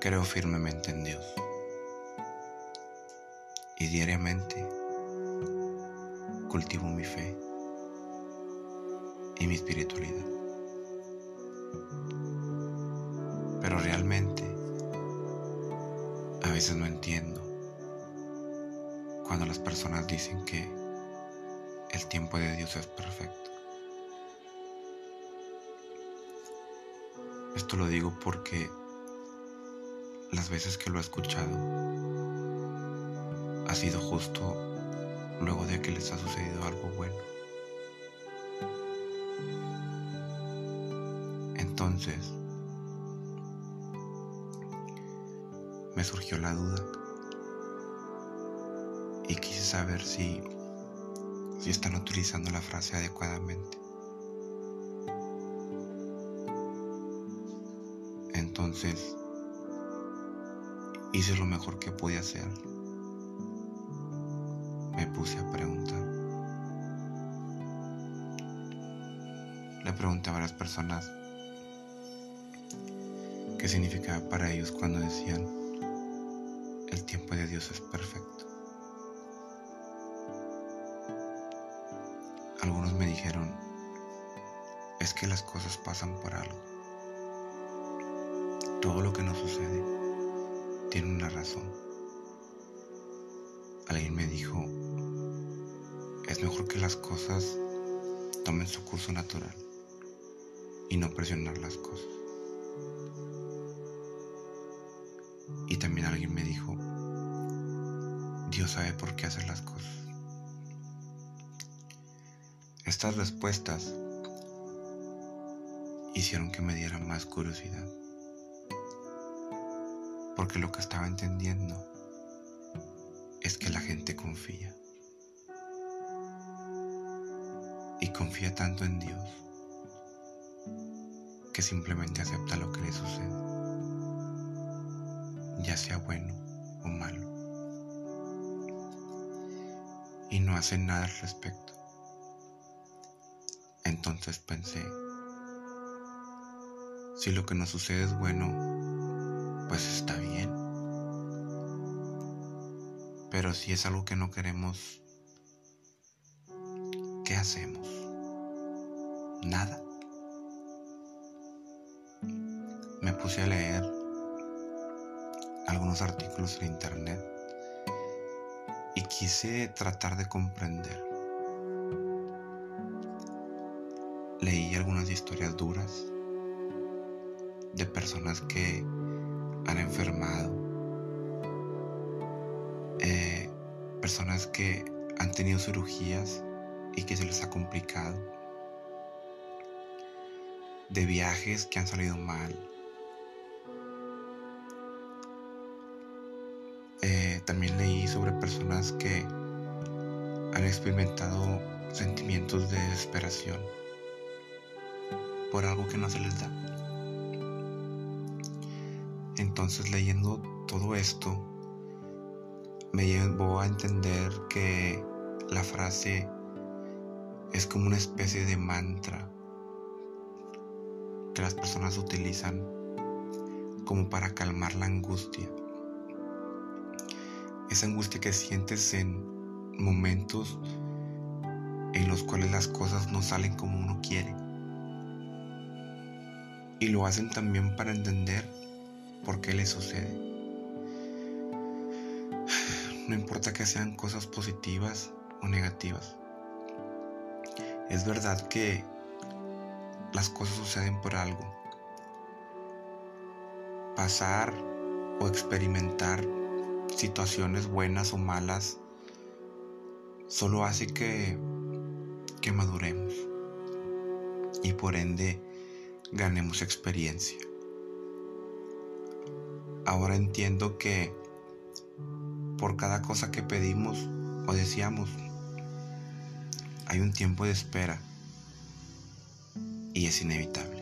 Creo firmemente en Dios y diariamente cultivo mi fe y mi espiritualidad. Pero realmente a veces no entiendo cuando las personas dicen que el tiempo de Dios es perfecto. Esto lo digo porque las veces que lo he escuchado ha sido justo luego de que les ha sucedido algo bueno. Entonces, me surgió la duda y quise saber si, si están utilizando la frase adecuadamente. Entonces, hice lo mejor que pude hacer. Me puse a preguntar. Le pregunté a varias personas qué significaba para ellos cuando decían, el tiempo de Dios es perfecto. Algunos me dijeron, es que las cosas pasan por algo. Todo lo que nos sucede tiene una razón. Alguien me dijo, es mejor que las cosas tomen su curso natural y no presionar las cosas. Y también alguien me dijo, Dios sabe por qué hacer las cosas. Estas respuestas hicieron que me diera más curiosidad. Porque lo que estaba entendiendo es que la gente confía. Y confía tanto en Dios que simplemente acepta lo que le sucede, ya sea bueno o malo. Y no hace nada al respecto. Entonces pensé, si lo que nos sucede es bueno, pues está bien. Pero si es algo que no queremos, ¿qué hacemos? Nada. Me puse a leer algunos artículos en internet y quise tratar de comprender. Leí algunas historias duras de personas que han enfermado, eh, personas que han tenido cirugías y que se les ha complicado, de viajes que han salido mal. Eh, también leí sobre personas que han experimentado sentimientos de desesperación por algo que no se les da. Entonces leyendo todo esto me llevó a entender que la frase es como una especie de mantra que las personas utilizan como para calmar la angustia. Esa angustia que sientes en momentos en los cuales las cosas no salen como uno quiere. Y lo hacen también para entender por qué le sucede. No importa que sean cosas positivas o negativas. Es verdad que las cosas suceden por algo. Pasar o experimentar situaciones buenas o malas solo hace que, que maduremos y por ende ganemos experiencia. Ahora entiendo que por cada cosa que pedimos o deseamos, hay un tiempo de espera y es inevitable.